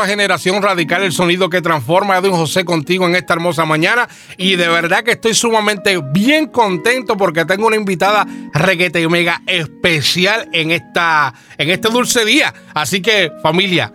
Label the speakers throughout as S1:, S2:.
S1: a Generación Radical, el sonido que transforma. Edwin José contigo en esta hermosa mañana. Y de verdad que estoy sumamente bien contento porque tengo una invitada reguete mega especial en, esta, en este dulce día. Así que, familia,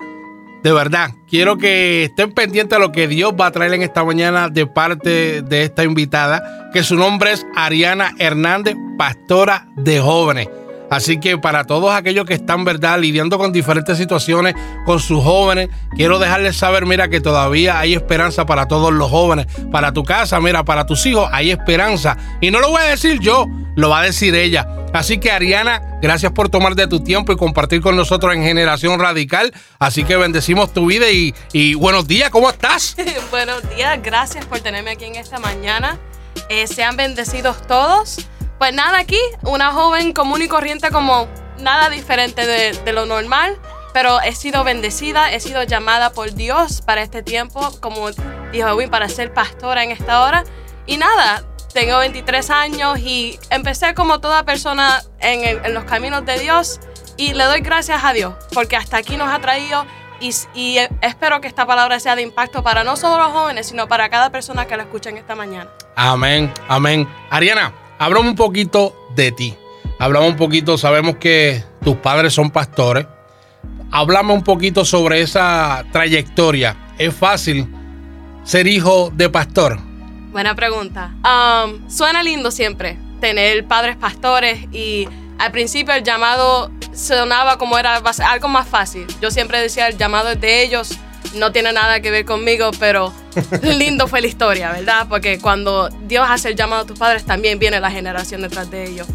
S1: de verdad, quiero que estén pendientes de lo que Dios va a traer en esta mañana de parte de esta invitada, que su nombre es Ariana Hernández, pastora de jóvenes. Así que para todos aquellos que están, ¿verdad?, lidiando con diferentes situaciones con sus jóvenes, quiero dejarles saber, mira, que todavía hay esperanza para todos los jóvenes. Para tu casa, mira, para tus hijos hay esperanza. Y no lo voy a decir yo, lo va a decir ella. Así que Ariana, gracias por tomar de tu tiempo y compartir con nosotros en Generación Radical. Así que bendecimos tu vida y, buenos días, ¿cómo estás?
S2: buenos días, gracias por tenerme aquí en esta mañana. Eh, sean bendecidos todos. Pues nada, aquí, una joven común y corriente como nada diferente de, lo normal, pero he sido bendecida, he sido llamada por Dios para este tiempo, como dijo Edwin, para ser pastora en esta hora. Y nada, tengo 23 años y empecé como toda persona en, en, los caminos de Dios y le doy gracias a Dios porque hasta aquí nos ha traído y, y, espero que esta palabra sea de impacto para no solo los jóvenes, sino para cada persona que la escucha en esta mañana.
S1: Amén, amén. Ariana, Háblame un poquito de ti. Hablamos un poquito, sabemos que tus padres son pastores. Háblame un poquito sobre esa trayectoria. ¿Es fácil ser hijo de pastor?
S2: Buena pregunta. Um, suena lindo siempre tener padres pastores y al principio el llamado sonaba como era algo más fácil. Yo siempre decía el llamado es de ellos no tiene nada que ver conmigo, pero lindo fue la historia, ¿verdad? Porque cuando Dios hace el llamado a tus padres, también viene la generación detrás de ellos.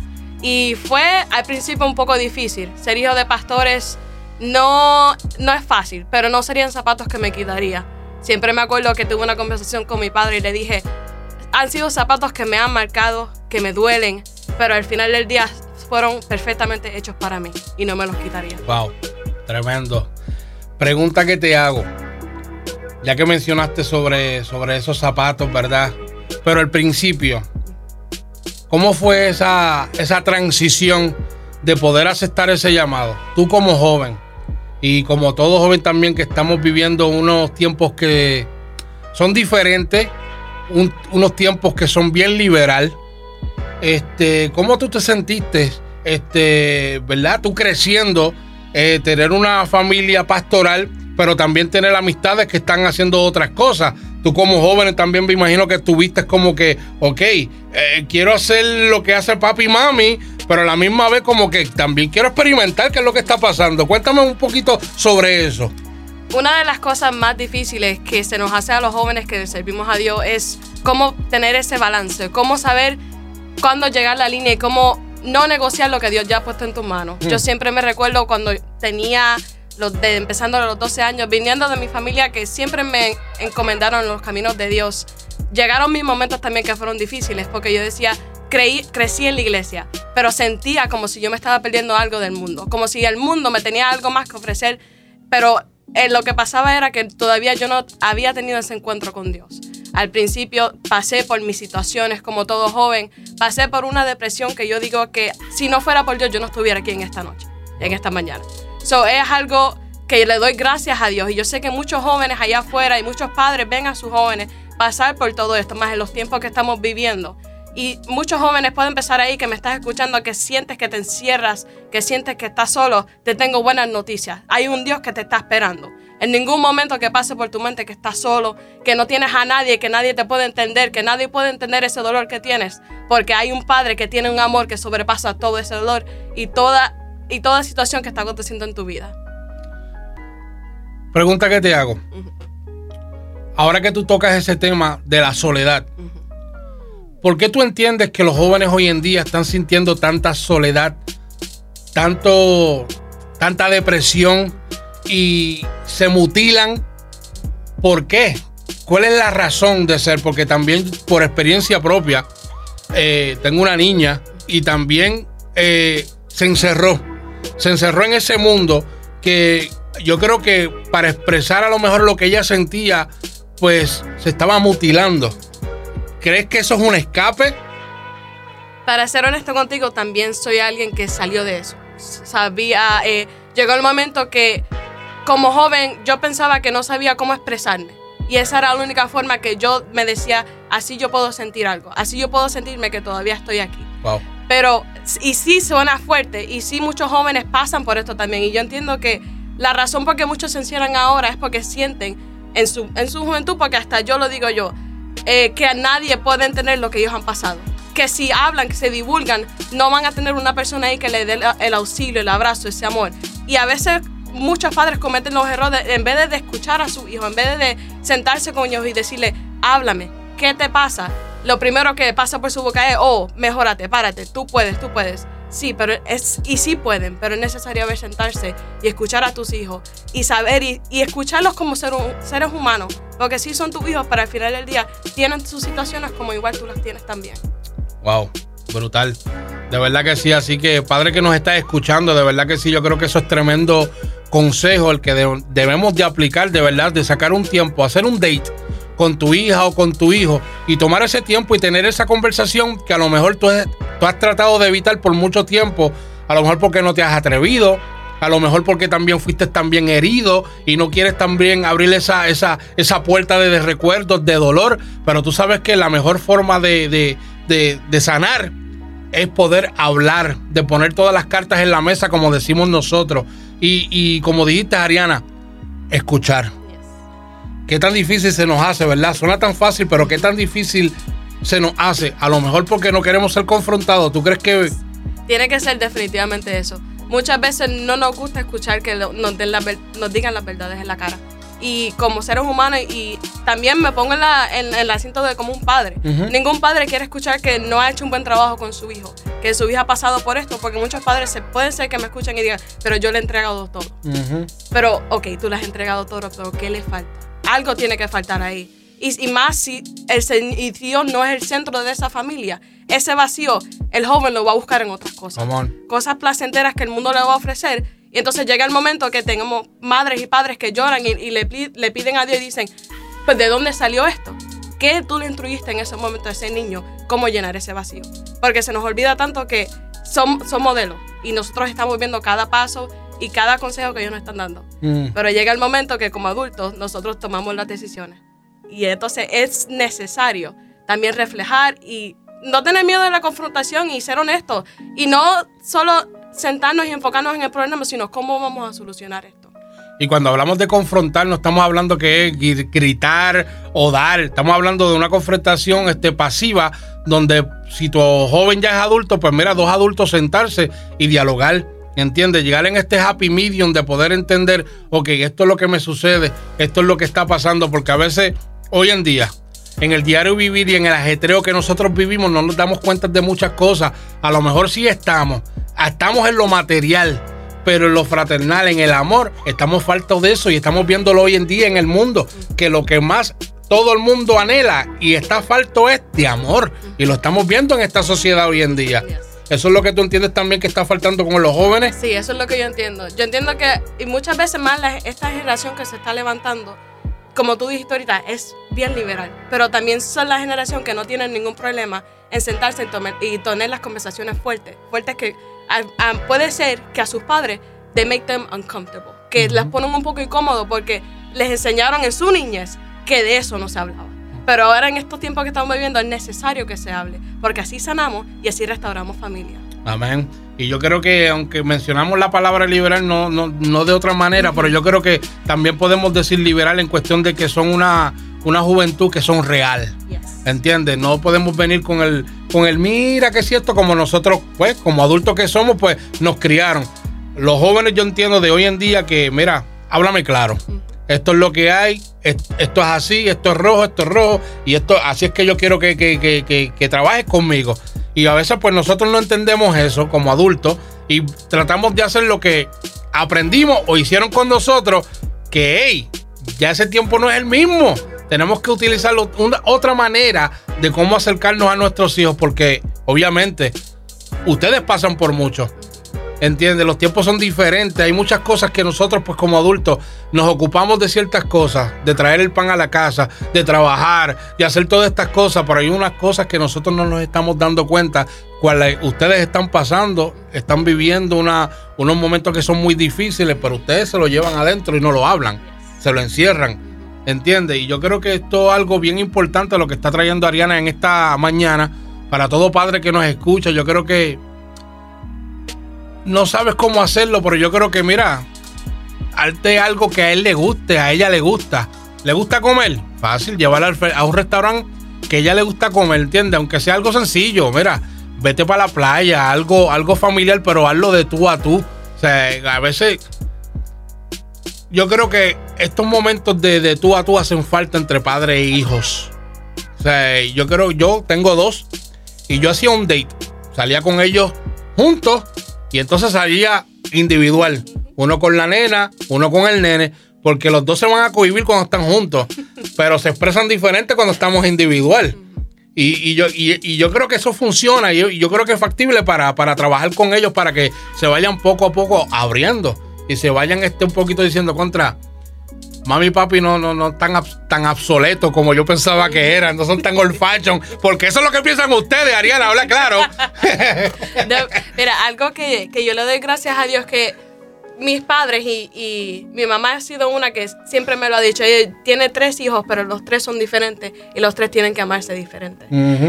S2: Y fue al principio un poco difícil. Ser hijo de pastores no, no es fácil, pero no serían zapatos que me quitaría. Siempre me acuerdo que tuve una conversación con mi padre y le dije, han sido zapatos que me han marcado, que me duelen, pero al final del día fueron perfectamente hechos para mí y no me los quitaría.
S1: Wow, tremendo. Pregunta que te hago ya que mencionaste sobre, sobre esos zapatos, ¿verdad? Pero al principio, ¿cómo fue esa, esa transición de poder aceptar ese llamado? Tú como joven y como todo joven también que estamos viviendo unos tiempos que son diferentes, unos tiempos que son bien liberal. Este, ¿Cómo tú te sentiste, este, verdad? Tú creciendo, eh, tener una familia pastoral pero también tener amistades que están haciendo otras cosas. Tú como joven también me imagino que tuviste como que, ok, eh, quiero hacer lo que hace papi y mami, pero a la misma vez como que también quiero experimentar qué es lo que está pasando. Cuéntame un poquito sobre eso.
S2: Una de las cosas más difíciles que se nos hace a los jóvenes que servimos a Dios es cómo tener ese balance, cómo saber cuándo llegar a la línea y cómo no negociar lo que Dios ya ha puesto en tus manos. Yo mm. siempre me recuerdo cuando tenía de, empezando a los 12 años, viniendo de mi familia que siempre me encomendaron los caminos de Dios, llegaron mis momentos también que fueron difíciles porque yo decía, creí, crecí en la iglesia, pero sentía como si yo me estaba perdiendo algo del mundo, como si el mundo me tenía algo más que ofrecer, pero eh, lo que pasaba era que todavía yo no había tenido ese encuentro con Dios. Al principio pasé por mis situaciones como todo joven, pasé por una depresión que yo digo que si no fuera por Dios yo no estuviera aquí en esta noche, en esta mañana. So, es algo que le doy gracias a Dios. Y yo sé que muchos jóvenes allá afuera y muchos padres ven a sus jóvenes pasar por todo esto, más en los tiempos que estamos viviendo. Y muchos jóvenes pueden empezar ahí que me estás escuchando, que sientes que te encierras, que sientes que estás solo. Te tengo buenas noticias. Hay un Dios que te está esperando. En ningún momento que pase por tu mente que estás solo, que no tienes a nadie, que nadie te puede entender, que nadie puede entender ese dolor que tienes, porque hay un Padre que tiene un amor que sobrepasa todo ese dolor y toda y toda situación que está aconteciendo en tu vida.
S1: Pregunta que te hago. Ahora que tú tocas ese tema de la soledad, ¿por qué tú entiendes que los jóvenes hoy en día están sintiendo tanta soledad, tanto, tanta depresión y se mutilan? ¿Por qué? ¿Cuál es la razón de ser? Porque también por experiencia propia, eh, tengo una niña y también eh, se encerró se encerró en ese mundo que yo creo que para expresar a lo mejor lo que ella sentía, pues se estaba mutilando. ¿Crees que eso es un escape?
S2: Para ser honesto contigo, también soy alguien que salió de eso. Sabía, eh, llegó el momento que como joven yo pensaba que no sabía cómo expresarme. Y esa era la única forma que yo me decía, así yo puedo sentir algo, así yo puedo sentirme que todavía estoy aquí.
S1: Wow.
S2: Pero, y sí suena fuerte, y sí muchos jóvenes pasan por esto también. Y yo entiendo que la razón por qué muchos se encierran ahora es porque sienten en su, en su juventud, porque hasta yo lo digo yo, eh, que a nadie puede entender lo que ellos han pasado. Que si hablan, que se divulgan, no van a tener una persona ahí que le dé el auxilio, el abrazo, ese amor. Y a veces muchos padres cometen los errores en vez de escuchar a su hijo, en vez de sentarse con ellos y decirle, háblame, ¿qué te pasa? Lo primero que pasa por su boca es, oh, mejórate, párate, tú puedes, tú puedes. Sí, pero es, y sí pueden, pero es necesario ver sentarse y escuchar a tus hijos y saber y, escucharlos como ser, seres humanos, porque sí son tus hijos, para al final del día tienen sus situaciones como igual tú las tienes también.
S1: Wow, brutal. De verdad que sí, así que padre que nos está escuchando, de verdad que sí, yo creo que eso es tremendo consejo el que debemos de aplicar, de verdad, de sacar un tiempo, hacer un date con tu hija o con tu hijo y tomar ese tiempo y tener esa conversación que a lo mejor tú, has tratado de evitar por mucho tiempo, a lo mejor porque no te has atrevido, a lo mejor porque también fuiste también herido y no quieres también abrir esa, esa, esa puerta de, recuerdos, de dolor, pero tú sabes que la mejor forma de, de, sanar es poder hablar, de poner todas las cartas en la mesa como decimos nosotros. Y, y como dijiste, Ariana, escuchar qué tan difícil se nos hace, ¿verdad? Suena tan fácil, pero qué tan difícil se nos hace. A lo mejor porque no queremos ser confrontados. ¿Tú crees que...?
S2: Tiene que ser definitivamente eso. Muchas veces no nos gusta escuchar que nos, nos digan las verdades en la cara. Y como seres humanos, y también me pongo en, la, en, el asiento de como un padre. Ningún padre quiere escuchar que no ha hecho un buen trabajo con su hijo, que su hija ha pasado por esto, porque muchos padres se, pueden ser que me escuchen y digan, pero yo le he entregado todo. Pero, ok, tú le has entregado todo, pero ¿qué le falta? algo tiene que faltar ahí. Y, más si el Dios no es el centro de esa familia. Ese vacío, el joven lo va a buscar en otras cosas. Cosas placenteras que el mundo le va a ofrecer. Y entonces llega el momento que tengamos madres y padres que lloran y, le, le, piden a Dios y dicen, pues ¿de dónde salió esto? ¿Qué tú le instruiste en ese momento a ese niño? ¿Cómo llenar ese vacío? Porque se nos olvida tanto que son, son modelos y nosotros estamos viendo cada paso y cada consejo que ellos nos están dando. Mm. Pero llega el momento que como adultos nosotros tomamos las decisiones. Y entonces es necesario también reflejar y no tener miedo de la confrontación y ser honestos. Y no solo sentarnos y enfocarnos en el problema, sino cómo vamos a solucionar esto.
S1: Y cuando hablamos de confrontar, no estamos hablando que es gritar o dar. Estamos hablando de una confrontación este, pasiva, donde si tu joven ya es adulto, pues mira, dos adultos sentarse y dialogar ¿Entiendes? Llegar en este happy medium de poder entender, ok, esto es lo que me sucede, esto es lo que está pasando, porque a veces, hoy en día, en el diario vivir y en el ajetreo que nosotros vivimos, no nos damos cuenta de muchas cosas. A lo mejor sí estamos, estamos en lo material, pero en lo fraternal, en el amor, estamos faltos de eso y estamos viéndolo hoy en día en el mundo, que lo que más todo el mundo anhela y está falto es de amor. Y lo estamos viendo en esta sociedad hoy en día. ¿Eso es lo que tú entiendes también que está faltando con los jóvenes?
S2: Sí, eso es lo que yo entiendo. Yo entiendo que, y muchas veces más esta generación que se está levantando, como tú dijiste ahorita, es bien liberal. Pero también son la generación que no tienen ningún problema en sentarse y, tener las conversaciones fuertes. Fuertes que puede ser que a sus padres they make them uncomfortable. Que las ponen un poco incómodos porque les enseñaron en su niñez que de eso no se hablaba. Pero ahora en estos tiempos que estamos viviendo es necesario que se hable, porque así sanamos y así restauramos familia.
S1: Amén. Y yo creo que aunque mencionamos la palabra liberal, no, no, no de otra manera, pero yo creo que también podemos decir liberal en cuestión de que son una, una juventud que son real. ¿Entiendes? No podemos venir con el, con el mira que es cierto, como nosotros, pues, como adultos que somos, pues nos criaron. Los jóvenes yo entiendo de hoy en día que, mira, háblame claro esto es lo que hay, esto es así, esto es rojo, esto es rojo, y esto, así es que yo quiero que, que, trabajes conmigo. Y a veces pues nosotros no entendemos eso como adultos y tratamos de hacer lo que aprendimos o hicieron con nosotros, que hey, ya ese tiempo no es el mismo. Tenemos que utilizar una, otra manera de cómo acercarnos a nuestros hijos, porque obviamente ustedes pasan por mucho. ¿Entiendes? Los tiempos son diferentes. Hay muchas cosas que nosotros, pues como adultos, nos ocupamos de ciertas cosas, de traer el pan a la casa, de trabajar, de hacer todas estas cosas, pero hay unas cosas que nosotros no nos estamos dando cuenta, cuales ustedes están pasando, están viviendo una, unos momentos que son muy difíciles, pero ustedes se lo llevan adentro y no lo hablan, se lo encierran. ¿Entiendes? Y yo creo que esto es algo bien importante lo que está trayendo Ariana en esta mañana. Para todo padre que nos escucha, yo creo que no sabes cómo hacerlo, pero yo creo que, mira, arte algo que a él le guste, a ella le gusta. ¿Le gusta comer? Fácil, llevarla a un restaurante que ella le gusta comer, ¿entiendes? Aunque sea algo sencillo, mira, vete para la playa, algo, algo familiar, pero hazlo de tú a tú. O sea, a veces yo creo que estos momentos de, de tú a tú hacen falta entre padres e hijos. O sea, yo creo, yo tengo dos y yo hacía un date. Salía con ellos juntos y entonces salía individual. Uno con la nena, uno con el nene, porque los dos se van a cohibir cuando están juntos, pero se expresan diferente cuando estamos individual. Y, yo, y, yo creo que eso funciona y yo, creo que es factible para, para, trabajar con ellos para que se vayan poco a poco abriendo y se vayan este un poquito diciendo contra mami y papi no, no, no tan, tan obsoletos como yo pensaba que eran, no son tan old fashion, porque eso es lo que piensan ustedes, Ariana, habla claro.
S2: mira, algo que, yo le doy gracias a Dios que mis padres y, mi mamá ha sido una que siempre me lo ha dicho, ella tiene tres hijos, pero los tres son diferentes y los tres tienen que amarse diferente.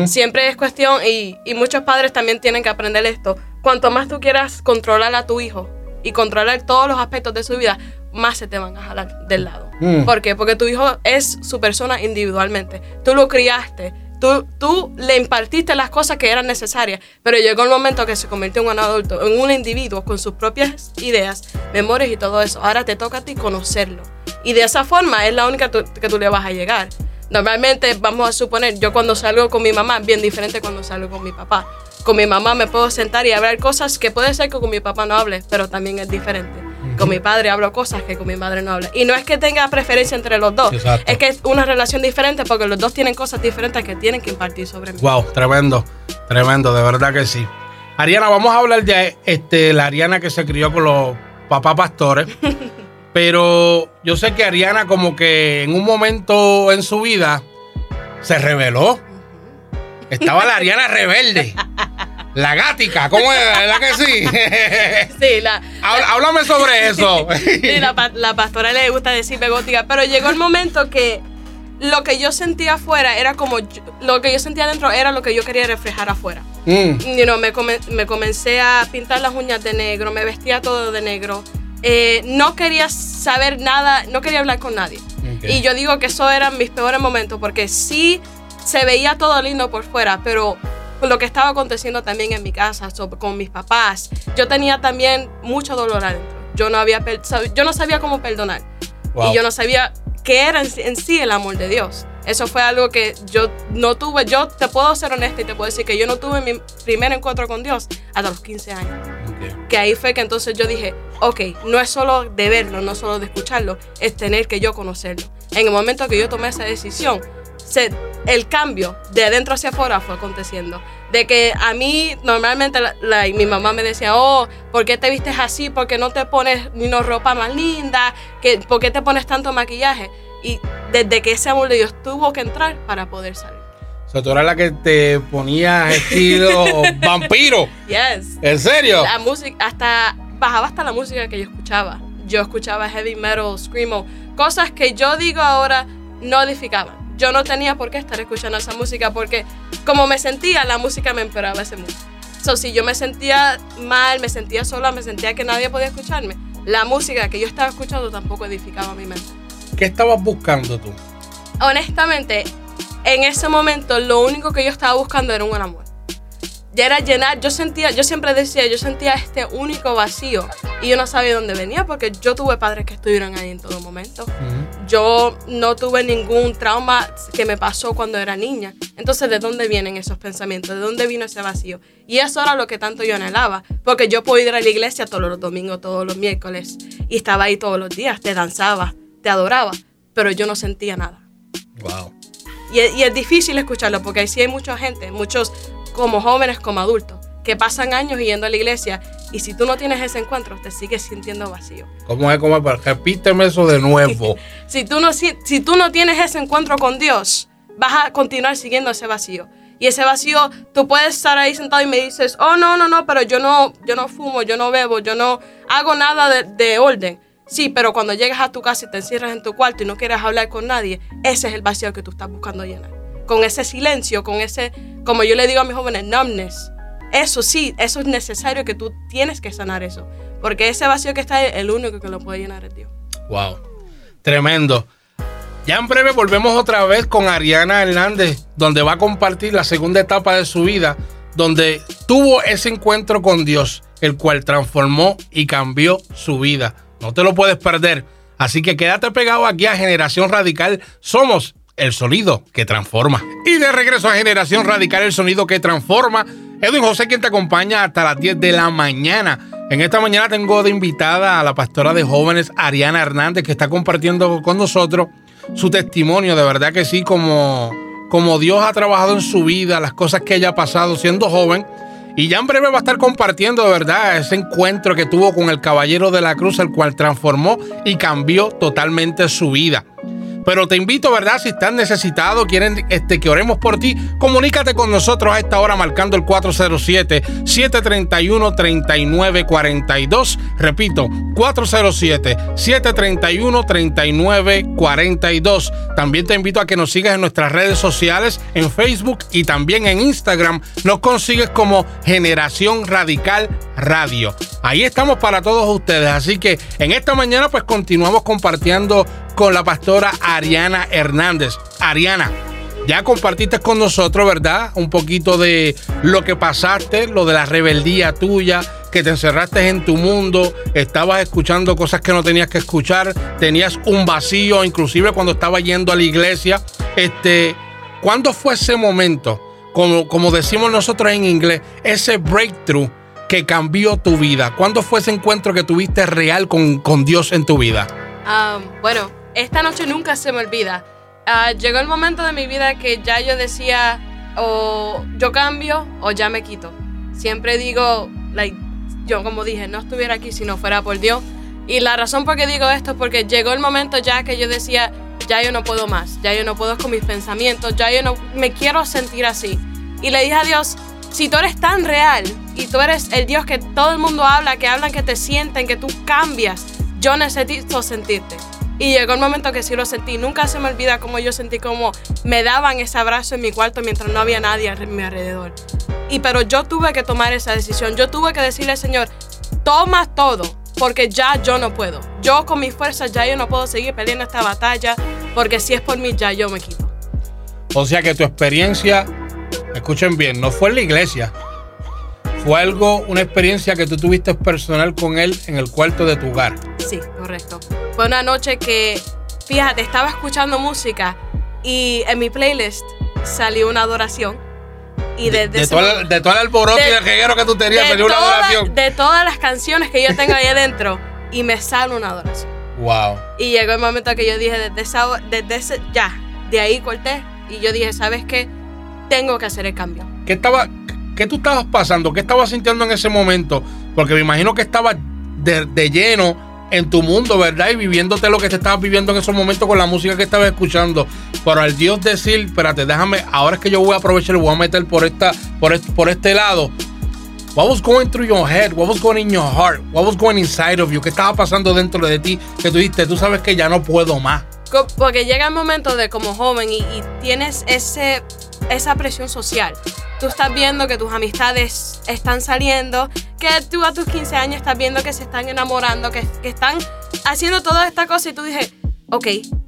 S2: Siempre es cuestión, y, y muchos padres también tienen que aprender esto, cuanto más tú quieras controlar a tu hijo y controlar todos los aspectos de su vida, más se te van a jalar del lado. Mm. ¿Por qué? Porque tu hijo es su persona individualmente. Tú lo criaste. Tú, tú le impartiste las cosas que eran necesarias, pero llegó el momento que se convirtió en un adulto, en un individuo con sus propias ideas, memorias y todo eso. Ahora te toca a ti conocerlo. Y de esa forma es la única que tú le vas a llegar. Normalmente, vamos a suponer, yo cuando salgo con mi mamá, bien diferente cuando salgo con mi papá. Con mi mamá me puedo sentar y hablar cosas que puede ser que con mi papá no hable, pero también es diferente. Con mi padre hablo cosas que con mi madre no hablo. Y no es que tenga preferencia entre los dos, es que es una relación diferente porque los dos tienen cosas diferentes que tienen que impartir sobre mí.
S1: Wow, tremendo, tremendo, de verdad que sí. Ariana, vamos a hablar de este, la Ariana que se crió con los papás pastores. pero yo sé que Ariana como que en un momento en su vida se rebeló. Estaba la Ariana rebelde. La gática, ¿cómo es? ¿Verdad que sí?
S2: sí, la.
S1: Háblame sobre eso.
S2: sí, la, pastora le gusta decirme gótica, pero llegó el momento que lo que yo sentía afuera era como. lo que yo sentía adentro era lo que yo quería reflejar afuera. Mm. me, me, comencé a pintar las uñas de negro, me vestía todo de negro. Eh, no quería saber nada, no quería hablar con nadie. Y yo digo que eso eran mis peores momentos porque sí se veía todo lindo por fuera, pero lo que estaba aconteciendo también en mi casa, con mis papás. Yo tenía también mucho dolor adentro. Yo no, había, yo no sabía cómo perdonar. Y yo no sabía qué era en, sí el amor de Dios. Eso fue algo que yo no tuve. Yo te puedo ser honesta y te puedo decir que yo no tuve mi primer encuentro con Dios hasta los 15 años. Que ahí fue que entonces yo dije, ok, no es solo de verlo, no solo de escucharlo, es tener que yo conocerlo. En el momento que yo tomé esa decisión, el cambio de adentro hacia afuera fue aconteciendo. De que a mí normalmente mi mamá me decía, oh, ¿por qué te vistes así? ¿Por qué no te pones ni una ropa más linda? ¿Qué, ¿Por qué te pones tanto maquillaje? Y desde que ese amor de Dios tuvo que entrar para poder salir.
S1: O sea, tú eras la que te ponía estilo vampiro.
S2: Yes.
S1: ¿En serio?
S2: La música, hasta, bajaba hasta la música que yo escuchaba. Yo escuchaba heavy metal, screamo, cosas que yo digo ahora no edificaban yo no tenía por qué estar escuchando esa música porque como me sentía, la música me empeoraba ese mood. So, si yo me sentía mal, me sentía sola, me sentía que nadie podía escucharme, la música que yo estaba escuchando tampoco edificaba mi mente.
S1: ¿Qué estabas buscando tú?
S2: Honestamente, en ese momento lo único que yo estaba buscando era un amor ya era llenar, yo sentía, yo siempre decía, yo sentía este único vacío y yo no sabía dónde venía porque yo tuve padres que estuvieron ahí en todo momento. Yo no tuve ningún trauma que me pasó cuando era niña. Entonces, ¿de dónde vienen esos pensamientos? ¿De dónde vino ese vacío? Y eso era lo que tanto yo anhelaba, porque yo puedo ir a la iglesia todos los domingos, todos los miércoles y estaba ahí todos los días, te danzaba, te adoraba, pero yo no sentía nada.
S1: Wow.
S2: Y, y es difícil escucharlo porque ahí sí hay mucha gente, muchos como jóvenes, como adultos, que pasan años yendo a la iglesia Y si tú no tienes ese encuentro, te sigues sintiendo vacío.
S1: ¿Cómo es? ¿Cómo es? Repíteme eso de nuevo.
S2: si, tú no, si, si tú no tienes ese encuentro con Dios, vas a continuar siguiendo ese vacío. Y ese vacío, tú puedes estar ahí sentado y me dices, oh, no, no, no, pero yo no, yo no fumo, yo no bebo, yo no hago nada de, de orden. Sí, pero cuando llegas a tu casa y te encierras en tu cuarto y no quieres hablar con nadie, ese es el vacío que tú estás buscando llenar. Con ese silencio, con ese, como yo le digo a mis jóvenes, numbness. Eso sí, eso es necesario que tú tienes que sanar eso. Porque ese vacío que está ahí, el único que lo puede llenar es Dios.
S1: Wow. Tremendo. Ya en breve volvemos otra vez con Ariana Hernández, donde va a compartir la segunda etapa de su vida, donde tuvo ese encuentro con Dios, el cual transformó y cambió su vida. No te lo puedes perder. Así que quédate pegado aquí a Generación Radical. Somos el sonido que transforma. Y de regreso a Generación Radical, el sonido que transforma. Edwin José, quien te acompaña hasta las 10 de la mañana. En esta mañana tengo de invitada a la pastora de jóvenes, Ariana Hernández, que está compartiendo con nosotros su testimonio. De verdad que sí, como, como Dios ha trabajado en su vida, las cosas que ella ha pasado siendo joven y ya en breve va a estar compartiendo de verdad ese encuentro que tuvo con el Caballero de la Cruz, el cual transformó y cambió totalmente su vida. Pero te invito, ¿verdad? Si estás necesitado, quieren este, que oremos por ti, comunícate con nosotros a esta hora marcando el 407-731-3942. Repito, 407-731-3942. También te invito a que nos sigas en nuestras redes sociales, en Facebook y también en Instagram. Nos consigues como Generación Radical Radio. Ahí estamos para todos ustedes. Así que en esta mañana pues continuamos compartiendo con la pastora Ariana Hernández. Ariana, ya compartiste con nosotros, ¿verdad? Un poquito de lo que pasaste, lo de la rebeldía tuya, que te encerraste en tu mundo, estabas escuchando cosas que no tenías que escuchar, tenías un vacío, inclusive cuando estabas yendo a la iglesia. Este, ¿Cuándo fue ese momento? Como, como decimos nosotros en inglés, ese breakthrough que cambió tu vida. ¿Cuándo fue ese encuentro que tuviste real con, con Dios en tu vida?
S2: Um, bueno, esta noche nunca se me olvida. Ah, llegó el momento de mi vida que ya yo decía, o yo cambio o ya me quito. Siempre digo, like, yo como dije, no estuviera aquí si no fuera por Dios. Y la razón por qué digo esto es porque llegó el momento ya que yo decía, ya yo no puedo más, ya yo no puedo con mis pensamientos, ya yo no me quiero sentir así. Y le dije a Dios, si tú eres tan real y tú eres el Dios que todo el mundo habla, que hablan que te sienten, que tú cambias, yo necesito sentirte. Y llegó el momento que sí lo sentí. Nunca se me olvida cómo yo sentí como me daban ese abrazo en mi cuarto mientras no había nadie a mi alrededor. Y pero yo tuve que tomar esa decisión. Yo tuve que decirle Señor, toma todo, porque ya yo no puedo. Yo con mis fuerzas ya yo no puedo seguir peleando esta batalla, porque si es por mí ya yo me quito.
S1: O sea que tu experiencia, escuchen bien, no fue en la iglesia. Fue algo, una experiencia que tú tuviste personal con él en el cuarto de tu hogar.
S2: Sí, correcto. Fue una noche que, fíjate, estaba escuchando música y en mi playlist salió una adoración.
S1: Y de, de, todo, el, de todo el alboroto y el reguero que tú tenías, salió una adoración.
S2: De todas las canciones que yo tengo ahí adentro, y me sale una adoración.
S1: Wow.
S2: Y llegó el momento que yo dije, desde, esa, desde ese, ya, de ahí corté. Y yo dije, ¿sabes qué? Tengo que hacer el cambio.
S1: ¿Qué, estaba, qué tú estabas pasando? ¿Qué estabas sintiendo en ese momento? Porque me imagino que estaba de, de lleno en tu mundo, ¿verdad? Y viviéndote lo que te estabas viviendo en esos momentos con la música que estabas escuchando. Pero al Dios decir, espérate, déjame, ahora es que yo voy a aprovechar y voy a meter por esta, por este, por este lado. What was going through your head? What was going in your heart? What was going inside of you? ¿Qué estaba pasando dentro de ti? Que tú dijiste, tú sabes que ya no puedo más.
S2: Porque llega el momento de como joven y, y tienes ese, esa presión social tú estás viendo que tus amistades están saliendo, que tú a tus 15 años estás viendo que se están enamorando, que, están haciendo toda esta cosa y tú dices, ok,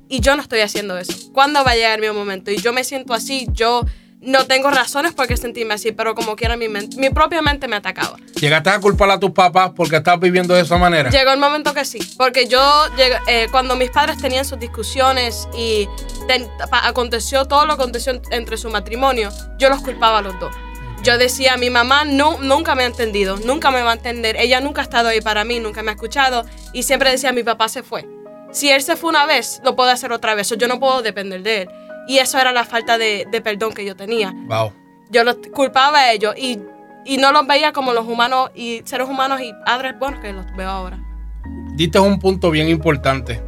S2: y yo no estoy haciendo eso. ¿Cuándo va a llegar mi momento? Y yo me siento así, yo no tengo razones por qué sentirme así, pero como quiera mi, mi propia mente me atacaba.
S1: ¿Llegaste a culpar a tus papás porque estabas viviendo de esa manera?
S2: Llegó el momento que sí, porque yo, eh, cuando mis padres tenían sus discusiones y aconteció todo lo que aconteció entre su matrimonio, yo los culpaba a los dos. Yo decía, mi mamá no, nunca me ha entendido, nunca me va a entender, ella nunca ha estado ahí para mí, nunca me ha escuchado y siempre decía, mi papá se fue. Si él se fue una vez, lo puede hacer otra vez, yo no puedo depender de él. Y eso era la falta de, perdón que yo tenía.
S1: Wow.
S2: Yo lo culpaba a ellos y, y no los veía como los humanos y seres humanos y padres buenos que los veo ahora.
S1: Diste un punto bien importante.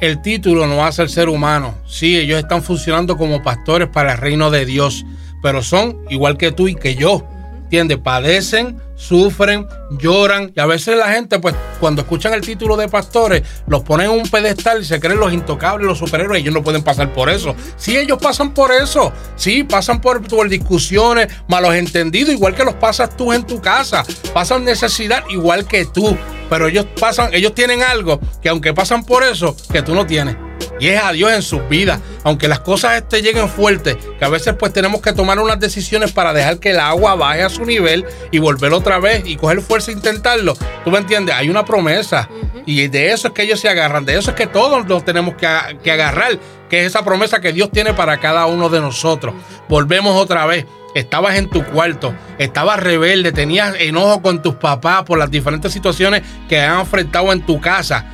S1: El título no hace el ser humano. Sí, ellos están funcionando como pastores para el reino de Dios, pero son igual que tú y que yo. ¿Entiendes? Padecen, sufren, lloran y a veces la gente, pues cuando escuchan el título de pastores, los ponen en un pedestal y se creen los intocables, los superhéroes, ellos no pueden pasar por eso. Sí, ellos pasan por eso. Sí, pasan por, por discusiones, malos entendidos, igual que los pasas tú en tu casa. Pasan necesidad igual que tú. Pero ellos pasan, ellos tienen algo que aunque pasan por eso, que tú no tienes. Y es a Dios en sus vidas. Aunque las cosas este lleguen fuertes, que a veces pues tenemos que tomar unas decisiones para dejar que el agua baje a su nivel y volver otra vez y coger fuerza e intentarlo. ¿Tú me entiendes? Hay una promesa. Y de eso es que ellos se agarran. De eso es que todos los tenemos que, que agarrar. Que es esa promesa que Dios tiene para cada uno de nosotros. Volvemos otra vez estabas en tu cuarto, estabas rebelde, tenías enojo con tus papás por las diferentes situaciones que han enfrentado en tu casa.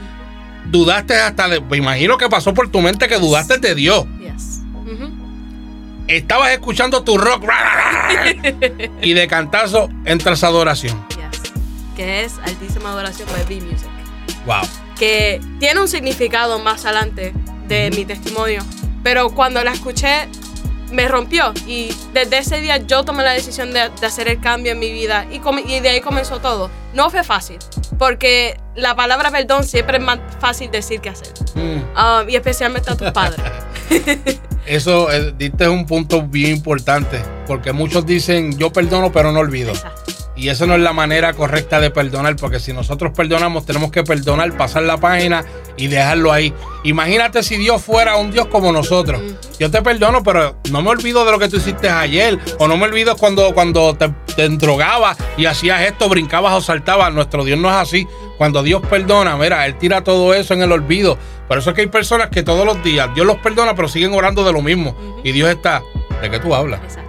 S1: Dudaste hasta de. Me imagino que pasó por tu mente que dudaste de Dios. Estabas escuchando tu rock y de cantazo entras a adoración.
S2: Que es Altísima Adoración de B-Music.
S1: Wow.
S2: Que tiene un significado más adelante de mi testimonio. Pero cuando la escuché, me rompió y desde ese día yo tomé la decisión de, hacer el cambio en mi vida y, y, de ahí comenzó todo. No fue fácil, porque la palabra perdón siempre es más fácil decir que hacer. Mm. Um, y especialmente a tus padres.
S1: Eso, eh, diste un punto bien importante, porque muchos dicen yo perdono pero no olvido. Y esa no es la manera correcta de perdonar, porque si nosotros perdonamos, tenemos que perdonar, pasar la página y dejarlo ahí. Imagínate si Dios fuera un Dios como nosotros. Yo te perdono, pero no me olvido de lo que tú hiciste ayer. O no me olvido cuando, cuando te, te drogabas y hacías esto, brincabas o saltabas. Nuestro Dios no es así. Cuando Dios perdona, mira, Él tira todo eso en el olvido. Por eso es que hay personas que todos los días Dios los perdona, pero siguen orando de lo mismo. Y Dios está, ¿de qué tú hablas?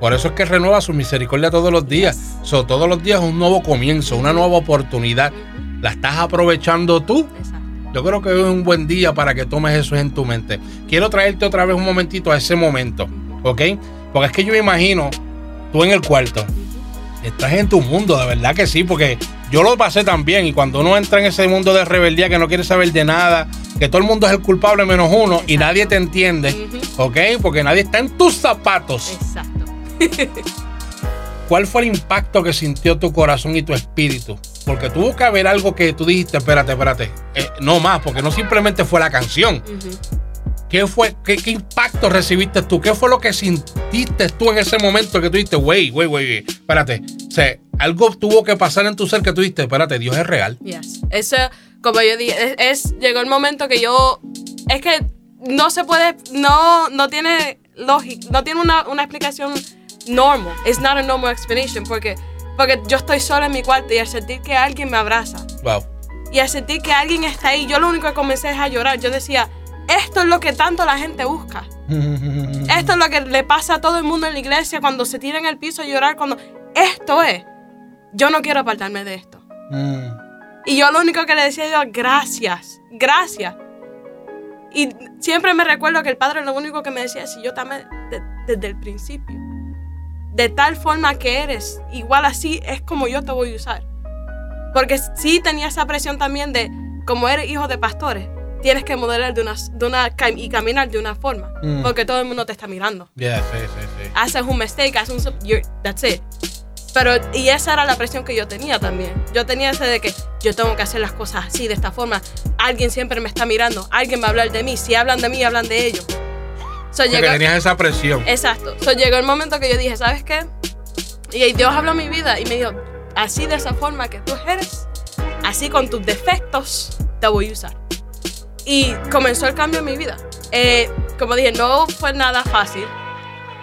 S1: Por eso es que renueva su misericordia todos los días. todos los días es un nuevo comienzo, una nueva oportunidad. ¿La estás aprovechando tú? Yo creo que es un buen día para que tomes eso en tu mente. Quiero traerte otra vez un momentito a ese momento, ¿ok? Porque es que yo me imagino tú en el cuarto. Estás en tu mundo, de verdad que sí, porque yo lo pasé también. Y cuando uno entra en ese mundo de rebeldía que no quiere saber de nada, que todo el mundo es el culpable menos uno y nadie te entiende, ¿ok? Porque nadie está en tus zapatos.
S2: Exacto.
S1: ¿Cuál fue el impacto que sintió tu corazón y tu espíritu? Porque tuvo que haber algo que tú dijiste, espérate, espérate, eh, no más, porque no simplemente fue la canción. ¿Qué fue, qué, impacto recibiste tú? ¿Qué fue lo que sintiste tú en ese momento que tú dijiste, wey, wey, wey, espérate? O sea, algo tuvo que pasar en tu ser que tú dijiste, espérate, Dios es real.
S2: Yes. Eso, como yo dije, es, llegó el momento que yo, es que no se puede, no, no tiene lógica, no tiene una, una explicación normal. It's not a normal explanation porque, porque yo estoy sola en mi cuarto y al sentir que alguien me abraza.
S1: Wow.
S2: Y al sentir que alguien está ahí, yo lo único que comencé es a llorar. Yo decía, esto es lo que tanto la gente busca. esto es lo que le pasa a todo el mundo en la iglesia cuando se tira en el piso a llorar. Cuando esto es, yo no quiero apartarme de esto. Mm. Y yo lo único que le decía a Dios, gracias, gracias. Y siempre me recuerdo que el Padre lo único que me decía si yo también desde el principio de tal forma que eres, igual así es como yo te voy a usar. Porque sí tenía esa presión también de, como eres hijo de pastores, tienes que modelar de una, de una y caminar de una forma, mm. porque todo el mundo te está mirando.
S1: Yeah, sí, sí, sí.
S2: Haces un mistake, haces un... that's it. Pero, y esa era la presión que yo tenía también. Yo tenía ese de que yo tengo que hacer las cosas así, de esta forma. Alguien siempre me está mirando, alguien va a hablar de mí. Si hablan de mí, hablan de ellos.
S1: So, llegó, tenías esa presión.
S2: Exacto. So, llegó el momento que yo dije, ¿sabes qué? Y Dios habló mi vida y me dijo, así de esa forma que tú eres, así con tus defectos, te voy a usar. Y comenzó el cambio en mi vida. Eh, como dije, no fue nada fácil,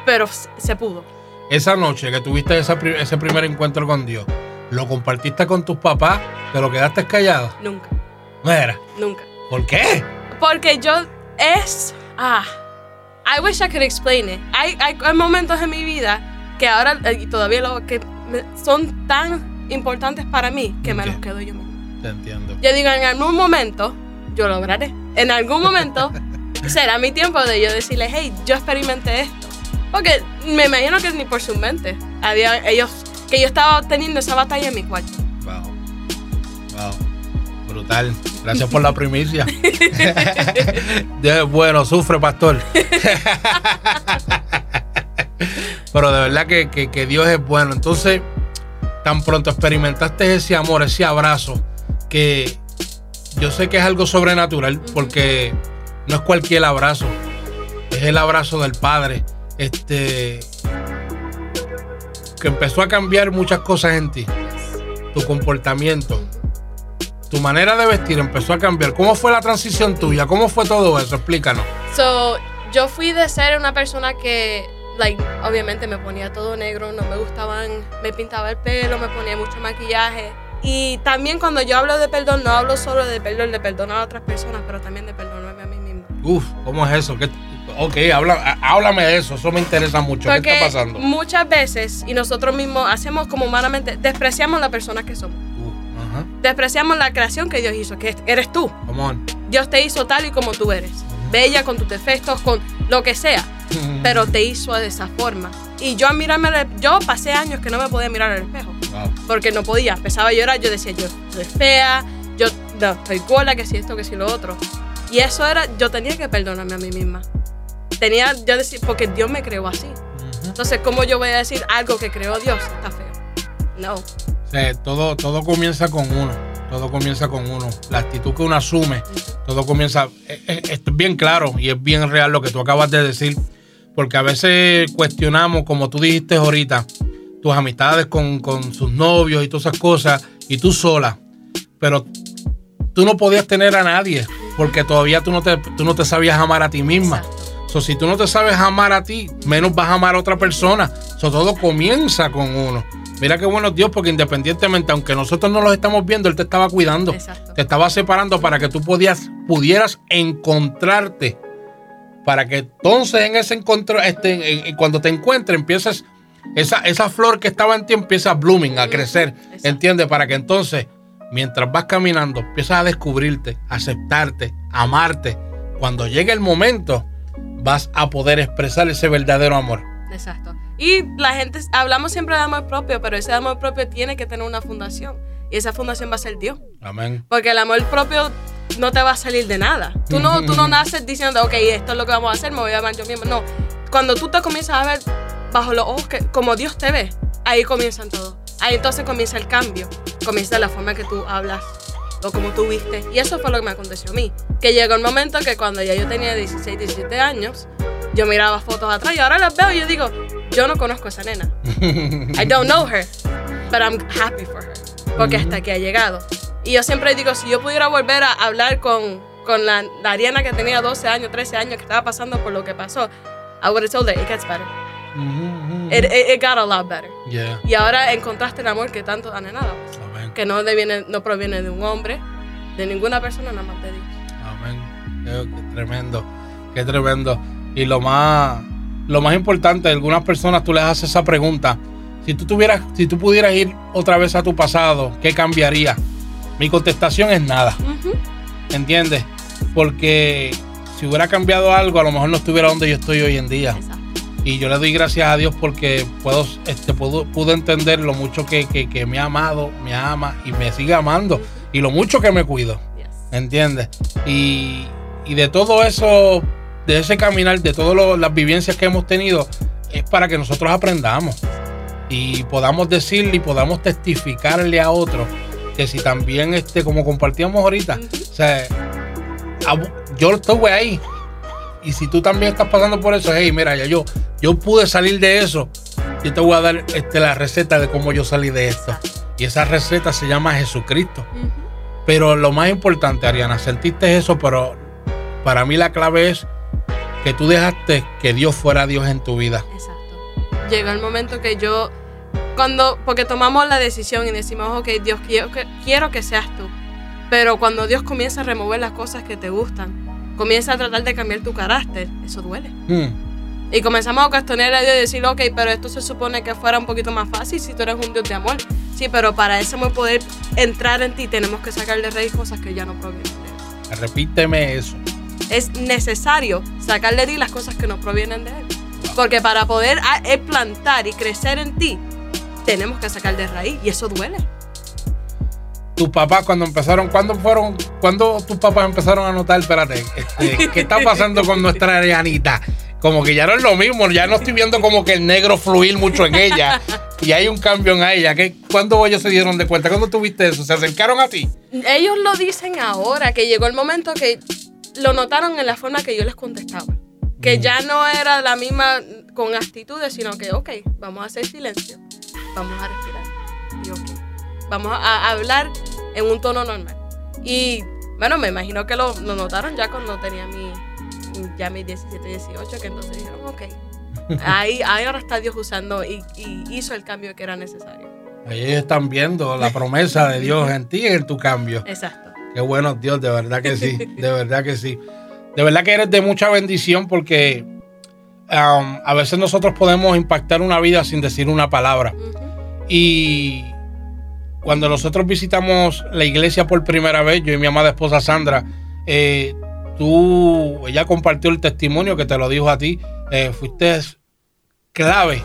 S2: pero se pudo.
S1: Esa noche que tuviste ese primer encuentro con Dios, ¿lo compartiste con tus papás? ¿Te lo quedaste callado?
S2: Nunca.
S1: ¿No era?
S2: Nunca.
S1: ¿Por qué?
S2: Porque yo es... Ah, I wish I could explain it. Hay, hay, momentos en mi vida que ahora, eh, y todavía lo, que son tan importantes para mí que me los quedo yo mismo.
S1: Te entiendo.
S2: Yo digo, en algún momento yo lograré. En algún momento será mi tiempo de yo decirle, hey, yo experimenté esto. Porque me imagino que ni por su mente. Había, ellos que yo estaba teniendo esa batalla en mi cuarto.
S1: Wow. Wow. Brutal. Gracias por la primicia. Bueno, sufre, pastor. Pero de verdad que, que- que Dios es bueno. Entonces, tan pronto experimentaste ese amor, ese abrazo, que yo sé que es algo sobrenatural, porque no es cualquier abrazo. Es el abrazo del Padre. Este. Que empezó a cambiar muchas cosas en ti. Tu comportamiento. Tu manera de vestir empezó a cambiar. ¿Cómo fue la transición tuya? ¿Cómo fue todo eso? Explícanos.
S2: So, yo fui de ser una persona que, like, obviamente me ponía todo negro, no me gustaban, me pintaba el pelo, me ponía mucho maquillaje. Y también cuando yo hablo de perdón, no hablo solo de perdón, de perdonar a otras personas, pero también de perdonarme a mí misma.
S1: Uf, ¿cómo es eso? ¿Qué- ok, habla, há- háblame de eso. Eso me interesa mucho. ¿Qué
S2: Porque
S1: está pasando?
S2: muchas veces, y nosotros mismos hacemos como humanamente, despreciamos la persona que somos.
S1: Ajá.
S2: Despreciamos la creación que Dios hizo, que eres tú.
S1: Come on.
S2: Dios te hizo tal y como tú eres. Bella, con tus defectos, con lo que sea. Pero te hizo de esa forma. Y yo a mirarme, yo pasé años que no me podía mirar al espejo.
S1: Wow.
S2: Porque no podía. Empezaba a llorar, yo decía, yo soy fea, yo no, estoy gorda, que si esto, que si lo otro. Y eso era, yo tenía que perdonarme a mí misma. Tenía, yo decir, porque Dios me creó así. Entonces, ¿cómo yo voy a decir algo que creó Dios está feo? No.
S1: Sea, todo, todo comienza con uno. Todo comienza con uno. La actitud que uno asume, todo comienza. eh, eh, Esto es bien claro y es bien real lo que tú acabas de decir. Porque a veces cuestionamos, como tú dijiste ahorita, tus amistades con, con sus novios y todas esas cosas, y tú sola. Pero tú no podías tener a nadie, porque todavía tú no te, tú no te sabías amar a ti misma.
S2: Exacto.
S1: So, si tú no te sabes amar a ti, menos vas a amar a otra persona. So, todo comienza con uno. Mira qué bueno Dios, porque independientemente, aunque nosotros no los estamos viendo, Él te estaba cuidando.
S2: Exacto.
S1: Te estaba separando para que tú podías, pudieras encontrarte. Para que entonces en ese encuentro, este, en- cuando te encuentres, empieces, esa, esa flor que estaba en ti empieza a blooming, a crecer.
S2: exacto.
S1: ¿Entiendes? Para que entonces, mientras vas caminando, empiezas a descubrirte, aceptarte, amarte. Cuando llegue el momento, vas a poder expresar ese verdadero amor.
S2: Exacto. Y la gente, hablamos siempre de amor propio, pero ese amor propio tiene que tener una fundación. Y esa fundación va a ser Dios.
S1: Amén.
S2: Porque el amor propio no te va a salir de nada. Tú no, tú no naces diciendo, ok, esto es lo que vamos a hacer, me voy a amar yo mismo. No. Cuando tú te comienzas a ver bajo los ojos que, como Dios te ve, ahí comienzan todo. Ahí entonces comienza el cambio. Comienza la forma que tú hablas o como tú viste. Y eso fue lo que me aconteció a mí. Que llegó el momento que cuando ya yo tenía 16, 17 años, yo miraba fotos atrás y ahora las veo y yo digo, yo no conozco a esa nena. I don't know her, but I'm happy for her. Porque hasta aquí ha llegado. Y yo siempre digo, si yo pudiera volver a hablar con, con la, la Ariana que tenía 12 años, 13 años, que estaba pasando por lo que pasó, I would have told her, it gets better. It, it, it got a lot better.
S1: Yeah.
S2: Y ahora encontraste el amor que tanto anhelabas. Que no, deviene- no proviene de un hombre, de ninguna persona, nada más de Dios.
S1: Amén. Qué tremendo. Qué tremendo. Y lo más, lo más importante, algunas personas tú les haces esa pregunta. Si tú tuvieras, si tú pudieras ir otra vez a tu pasado, ¿qué cambiaría? Mi contestación es nada.
S2: Ujú.
S1: ¿Entiendes? Porque si hubiera cambiado algo, a lo mejor no estuviera donde yo estoy hoy en día.
S2: Exacto.
S1: Y yo le doy gracias a Dios porque puedo, este, puedo, pude entender lo mucho que, que- que me ha amado, me ama y me sigue amando. Y lo mucho que me cuido.
S2: Yes.
S1: ¿Entiendes? Y, y de todo eso, de ese caminar, de todas las vivencias que hemos tenido, es para que nosotros aprendamos y podamos decirle y podamos testificarle a otro que si también, este, como compartíamos ahorita, o sea, yo estuve ahí. Y si tú también estás pasando por eso, hey, mira, ya yo, yo pude salir de eso. Yo te voy a dar este, la receta de cómo yo salí de esto. Y esa receta se llama Jesucristo. Pero lo más importante, Ariana, sentiste eso, pero para mí la clave es que tú dejaste que Dios fuera Dios en tu vida.
S2: Exacto. Llegó el momento que yo, cuando, porque tomamos la decisión y decimos, ok, Dios, quiero que, quiero que seas tú. Pero cuando Dios comienza a remover las cosas que te gustan, comienza a tratar de cambiar tu carácter, eso duele.
S1: Hmm,
S2: Y comenzamos a cuestionar a Dios y decir, ok, pero esto se supone que fuera un poquito más fácil si tú eres un Dios de amor. Sí, pero para ese amor poder entrar en ti tenemos que sacarle raíz cosas que ya no provienen de Él.
S1: Repíteme eso.
S2: Es necesario sacarle de ti las cosas que no provienen de Él. Porque para poder a- él plantar y crecer en ti, tenemos que sacar de raíz y eso duele.
S1: Tus papás cuando empezaron, ¿cuándo fueron, cuando tus papás empezaron a notar, espérate, este, ¿qué está pasando con nuestra Arianita? Como que ya no es lo mismo, ya no estoy viendo como que el negro fluir mucho en ella y hay un cambio en ella. ¿Qué, ¿Cuándo ellos se dieron de cuenta? ¿Cuándo tuviste eso? ¿Se acercaron a ti?
S2: Ellos lo dicen ahora, que llegó el momento que lo notaron en la forma que yo les contestaba. Que
S1: Mm.
S2: ya no era la misma con actitudes, sino que, ok, vamos a hacer silencio, vamos a respirar. Y ok, vamos a hablar en un tono normal. Y bueno, me imagino que lo, lo notaron ya cuando tenía mi, ya mis 17, 18, que entonces dijeron, ok, ahí, ahí ahora está Dios usando y, y hizo el cambio que era necesario.
S1: Ellos están viendo la promesa de Dios en ti y en tu cambio.
S2: Exacto.
S1: Qué bueno, Dios, de verdad que sí, de verdad que sí. De verdad que eres de mucha bendición porque um, a veces nosotros podemos impactar una vida sin decir una palabra. Y cuando nosotros visitamos la iglesia por primera vez, yo y mi amada esposa Sandra, eh, tú, ella compartió el testimonio que te lo dijo a ti, eh, fuiste clave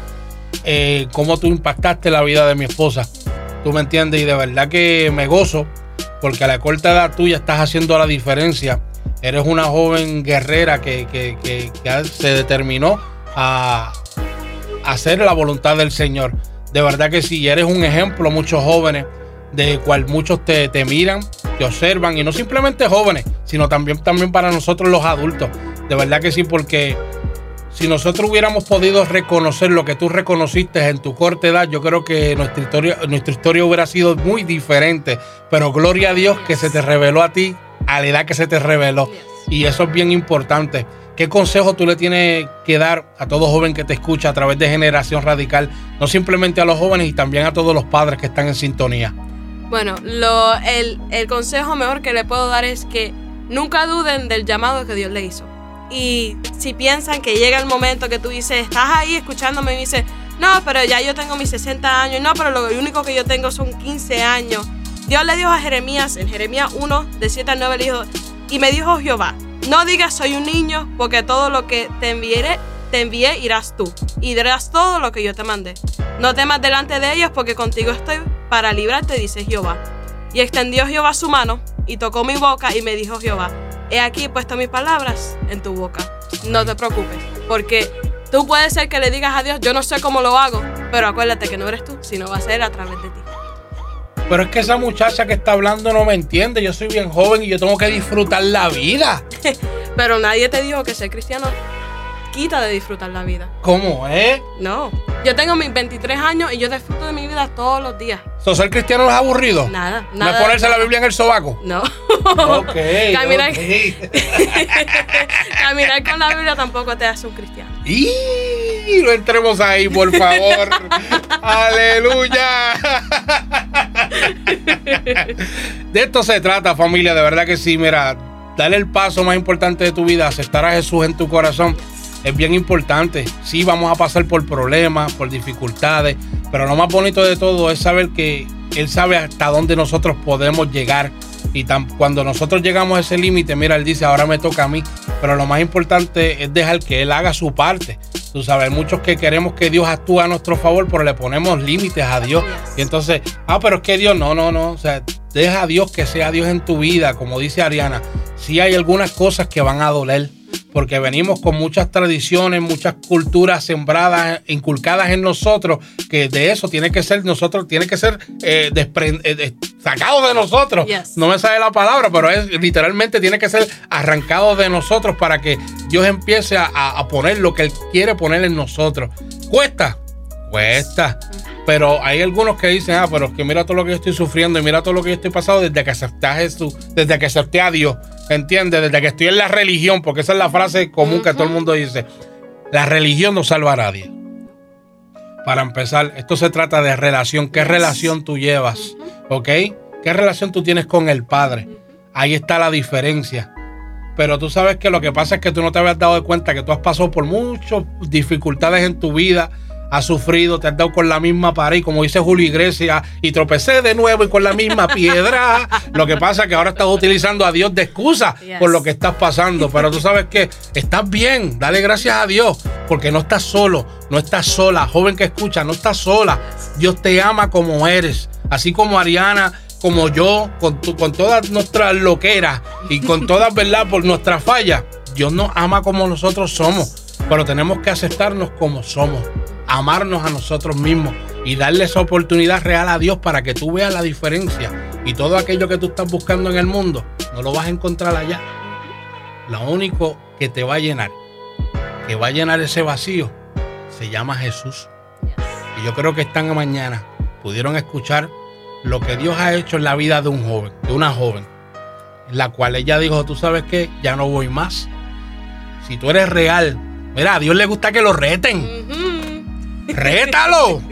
S1: eh, cómo tú impactaste la vida de mi esposa. Tú me entiendes y de verdad que me gozo porque a la corta edad tuya estás haciendo la diferencia. Eres una joven guerrera que, que- que- se determinó a hacer la voluntad del Señor. De verdad que sí, eres un ejemplo muchos jóvenes, de cual muchos te, te miran, te observan, y no simplemente jóvenes, sino también, también para nosotros los adultos. De verdad que sí, porque si nosotros hubiéramos podido reconocer lo que tú reconociste en tu corta edad, yo creo que nuestra historia, nuestra historia hubiera sido muy diferente. Pero gloria a Dios que se te reveló a ti a la edad que se te reveló. Y eso es bien importante. ¿Qué consejo tú le tienes que dar a todo joven que te escucha a través de Generación Radical? No simplemente a los jóvenes y también a todos los padres que están en sintonía.
S2: Bueno, lo, el, el consejo mejor que le puedo dar es que nunca duden del llamado que Dios le hizo. Y si piensan que llega el momento que tú dices, estás ahí escuchándome y dices, no, pero ya yo tengo mis 60 años, no, pero lo único que yo tengo son 15 años. Dios le dijo a Jeremías, en Jeremías 1, de 7 al 9, le dijo, y me dijo Jehová, no digas soy un niño, porque todo lo que te enviaré, te envié irás tú, y dirás todo lo que yo te mandé. No temas delante de ellos, porque contigo estoy para librarte, dice Jehová. Y extendió Jehová su mano, y tocó mi boca, y me dijo Jehová, he aquí puesto mis palabras en tu boca. No te preocupes, porque tú puedes ser que le digas a Dios, yo no sé cómo lo hago, pero acuérdate que no eres tú, sino va a ser a través de ti.
S1: Pero es que esa muchacha que está hablando no me entiende. Yo soy bien joven y yo tengo que disfrutar la vida.
S2: Pero nadie te dijo que ser cristiano quita de disfrutar la vida.
S1: ¿Cómo es?
S2: No. Yo tengo mis 23 años y yo disfruto de mi vida todos los días.
S1: ¿So, ¿Ser cristiano no es aburrido?
S2: Nada,
S1: ¿No
S2: nada.
S1: es ponerse la Biblia en el sobaco?
S2: No.
S1: Ok.
S2: Caminar,
S1: ok.
S2: caminar con la Biblia tampoco te hace un cristiano.
S1: Y no entremos ahí, por favor. Aleluya. De esto se trata, familia. De verdad que sí. Mira, dale el paso más importante de tu vida, aceptar a Jesús en tu corazón. Es bien importante. Sí, vamos a pasar por problemas, por dificultades, pero lo más bonito de todo es saber que Él sabe hasta dónde nosotros podemos llegar. Y tan- cuando nosotros llegamos a ese límite, mira, Él dice, ahora me toca a mí. Pero lo más importante es dejar que Él haga su parte. Tú sabes, muchos que queremos que Dios actúe a nuestro favor, pero le ponemos límites a Dios. Y entonces, ah, pero es que Dios, no, no, no. O sea, deja a Dios que sea Dios en tu vida, como dice Ariana. Sí hay algunas cosas que van a doler, porque venimos con muchas tradiciones, muchas culturas sembradas, inculcadas en nosotros, que de eso tiene que ser nosotros, tiene que ser eh, eh, sacado de nosotros.
S2: Yes.
S1: No me sale la palabra, pero es literalmente tiene que ser arrancado de nosotros para que Dios empiece a poner lo que Él quiere poner en nosotros. Cuesta, cuesta. Pero hay algunos que dicen, ah, pero es que mira todo lo que yo estoy sufriendo y mira todo lo que yo estoy pasando desde que acepté a Jesús, desde que acepté a Dios, ¿entiendes? Desde que estoy en la religión, porque esa es la frase común que todo el mundo dice. La religión no salva a nadie. Para empezar, esto se trata de relación. ¿Qué relación tú llevas? ¿Ok? ¿Qué relación tú tienes con el Padre? Ahí está la diferencia. Pero tú sabes que lo que pasa es que tú no te habías dado de cuenta que tú has pasado por muchas dificultades en tu vida, has sufrido, te has dado con la misma pared, y como dice Julio Iglesias, y tropecé de nuevo y con la misma piedra. Lo que pasa es que ahora estás utilizando a Dios de excusa
S2: Yes.
S1: por lo que estás pasando. Pero tú sabes que estás bien, dale gracias a Dios. porque no estás solo, no estás sola. Joven que escucha, no estás sola. Dios te ama como eres. Así como Ariana, como yo, con, con todas nuestras loqueras y con todas, ¿verdad? Por nuestras fallas. Dios nos ama como nosotros somos, pero tenemos que aceptarnos como somos, amarnos a nosotros mismos y darle esa oportunidad real a Dios para que tú veas la diferencia. Y todo aquello que tú estás buscando en el mundo, no lo vas a encontrar allá. Lo único que te va a llenar, que va a llenar ese vacío, se llama Jesús. Y yo creo que esta mañana pudieron escuchar lo que Dios ha hecho en la vida de un joven, de una joven, en la cual ella dijo, tú sabes que ya no voy más. Si tú eres real, mira, a Dios le gusta que lo reten. Rétalo.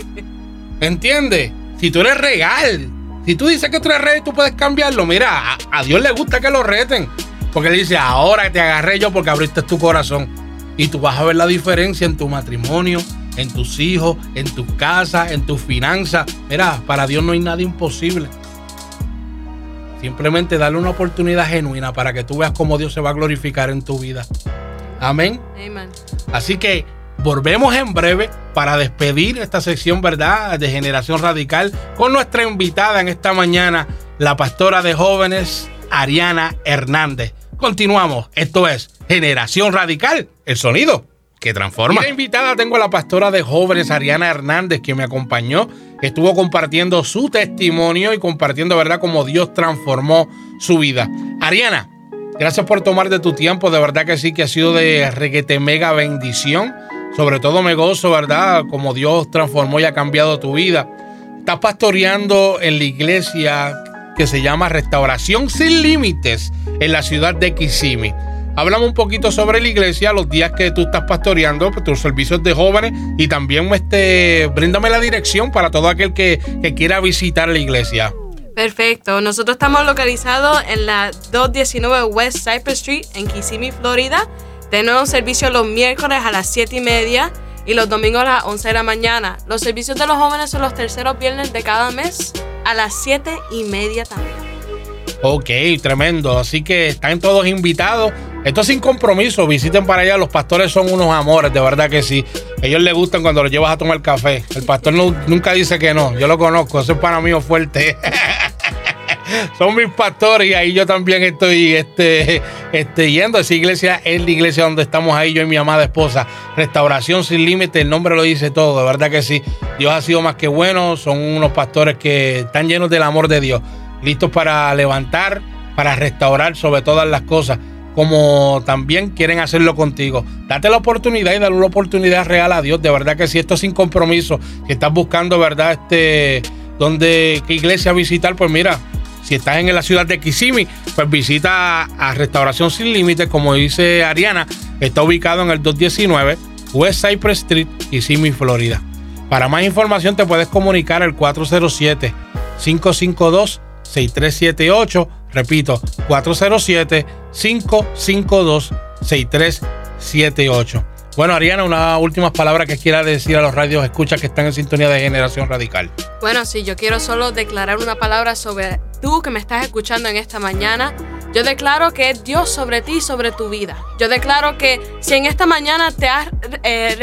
S1: ¿Entiendes? Si tú eres real, si tú dices que tú eres real y tú puedes cambiarlo, mira, a, a Dios le gusta que lo reten. Porque él dice, ahora te agarré yo porque abriste tu corazón. Y tú vas a ver la diferencia en tu matrimonio, en tus hijos, en tu casa, en tus finanzas. Mira, para Dios no hay nada imposible. Simplemente darle una oportunidad genuina para que tú veas cómo Dios se va a glorificar en tu vida. Amén.
S2: Amen.
S1: Así que volvemos en breve para despedir esta sección, ¿verdad? De Generación Radical con nuestra invitada en esta mañana, la pastora de jóvenes, Ariana Hernández. Continuamos. Esto es Generación Radical, el sonido que transforma. De invitada tengo a la pastora de jóvenes, Ariana Hernández, que me acompañó, estuvo compartiendo su testimonio y compartiendo, ¿verdad?, cómo Dios transformó su vida. Ariana, gracias por tomar de tu tiempo, de verdad que sí, que ha sido de reguete mega bendición. Sobre todo me gozo, ¿verdad?, como Dios transformó y ha cambiado tu vida. Estás pastoreando en la iglesia que se llama Restauración Sin Límites en la ciudad de Kissimmee. Hablamos un poquito sobre la iglesia, los días que tú estás pastoreando, tus servicios de jóvenes y también este, bríndame la dirección para todo aquel que, que quiera visitar la iglesia.
S2: Perfecto. Nosotros estamos localizados en la 219 West Cypress Street en Kissimmee, Florida. Tenemos servicio los miércoles a las 7 y media y los domingos a las 11 de la mañana. Los servicios de los jóvenes son los terceros viernes de cada mes a las 7 y media también.
S1: Ok, tremendo. Así que están todos invitados. Esto es sin compromiso. Visiten para allá. Los pastores son unos amores, de verdad que sí. Ellos les gustan cuando los llevas a tomar café. El pastor nunca dice que no. Yo lo conozco. Ese es para mí fuerte. son mis pastores y ahí yo también estoy este, este, yendo. Esa iglesia es la iglesia donde estamos ahí, yo y mi amada esposa. Restauración sin límite, el nombre lo dice todo, de verdad que sí. Dios ha sido más que bueno, son unos pastores que están llenos del amor de Dios, listos para levantar, para restaurar sobre todas las cosas. Como también quieren hacerlo contigo. Date la oportunidad y dale una oportunidad real a Dios. De verdad que si esto es sin compromiso, que estás buscando, ¿verdad? Este, donde, qué iglesia visitar, pues mira, si estás en la ciudad de Kissimmee, pues visita a Restauración Sin Límites, como dice Ariana, está ubicado en el 219 West Cypress Street, Kissimmee, Florida. Para más información te puedes comunicar al 407-552-6378. Repito, 407-552-6378. Bueno, Ariana, unas últimas palabras que quiera decir a los radios escucha que están en sintonía de Generación Radical.
S2: Bueno, sí, yo quiero solo declarar una palabra sobre tú que me estás escuchando en esta mañana. Yo declaro que es Dios sobre ti y sobre tu vida. Yo declaro que si en esta mañana te has eh,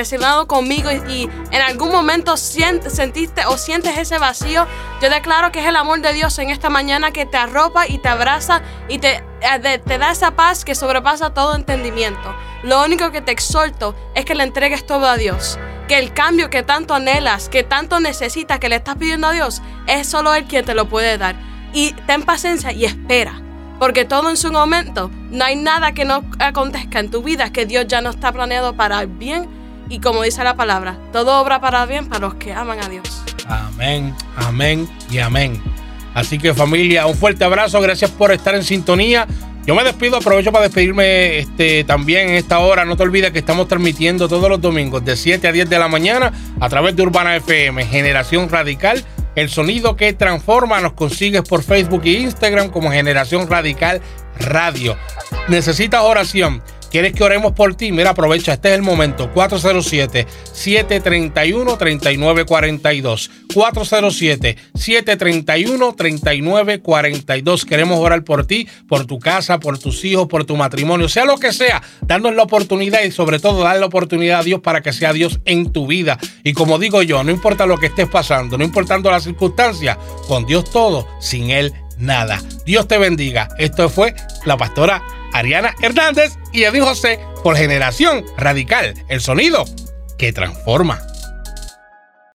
S2: conmigo y, en algún momento sient- o sientes ese vacío, yo declaro que es el amor de Dios en esta mañana que te arropa y te abraza y te, eh, te da esa paz que sobrepasa todo entendimiento. Lo único que te exhorto es que le entregues todo a Dios. Que el cambio que tanto anhelas, que tanto necesitas, que le estás pidiendo a Dios, es solo Él quien te lo puede dar. Y ten paciencia y espera. Porque todo en su momento, no hay nada que no acontezca en tu vida que Dios ya no está planeado para el bien. Y como dice la palabra, todo obra para el bien para los que aman a Dios.
S1: Amén, amén y amén. Así que familia, un fuerte abrazo, gracias por estar en sintonía. Yo me despido, aprovecho para despedirme este, también en esta hora. No te olvides que estamos transmitiendo todos los domingos de 7 a 10 de la mañana a través de Urbana FM, Generación Radical. El sonido que transforma nos consigues por Facebook e Instagram como Generación Radical Radio. Necesitas oración. ¿Quieres que oremos por ti? Mira, aprovecha, este es el momento. 407-731-3942. 407-731-3942. Queremos orar por ti, por tu casa, por tus hijos, por tu matrimonio, sea lo que sea. Darnos la oportunidad y sobre todo darle la oportunidad a Dios para que sea Dios en tu vida. Y como digo yo, no importa lo que estés pasando, no importando las circunstancias, con Dios todo, sin Él nada. Dios te bendiga. Esto fue la pastora Ariana Hernández y Edwin José por Generación Radical, el sonido que transforma.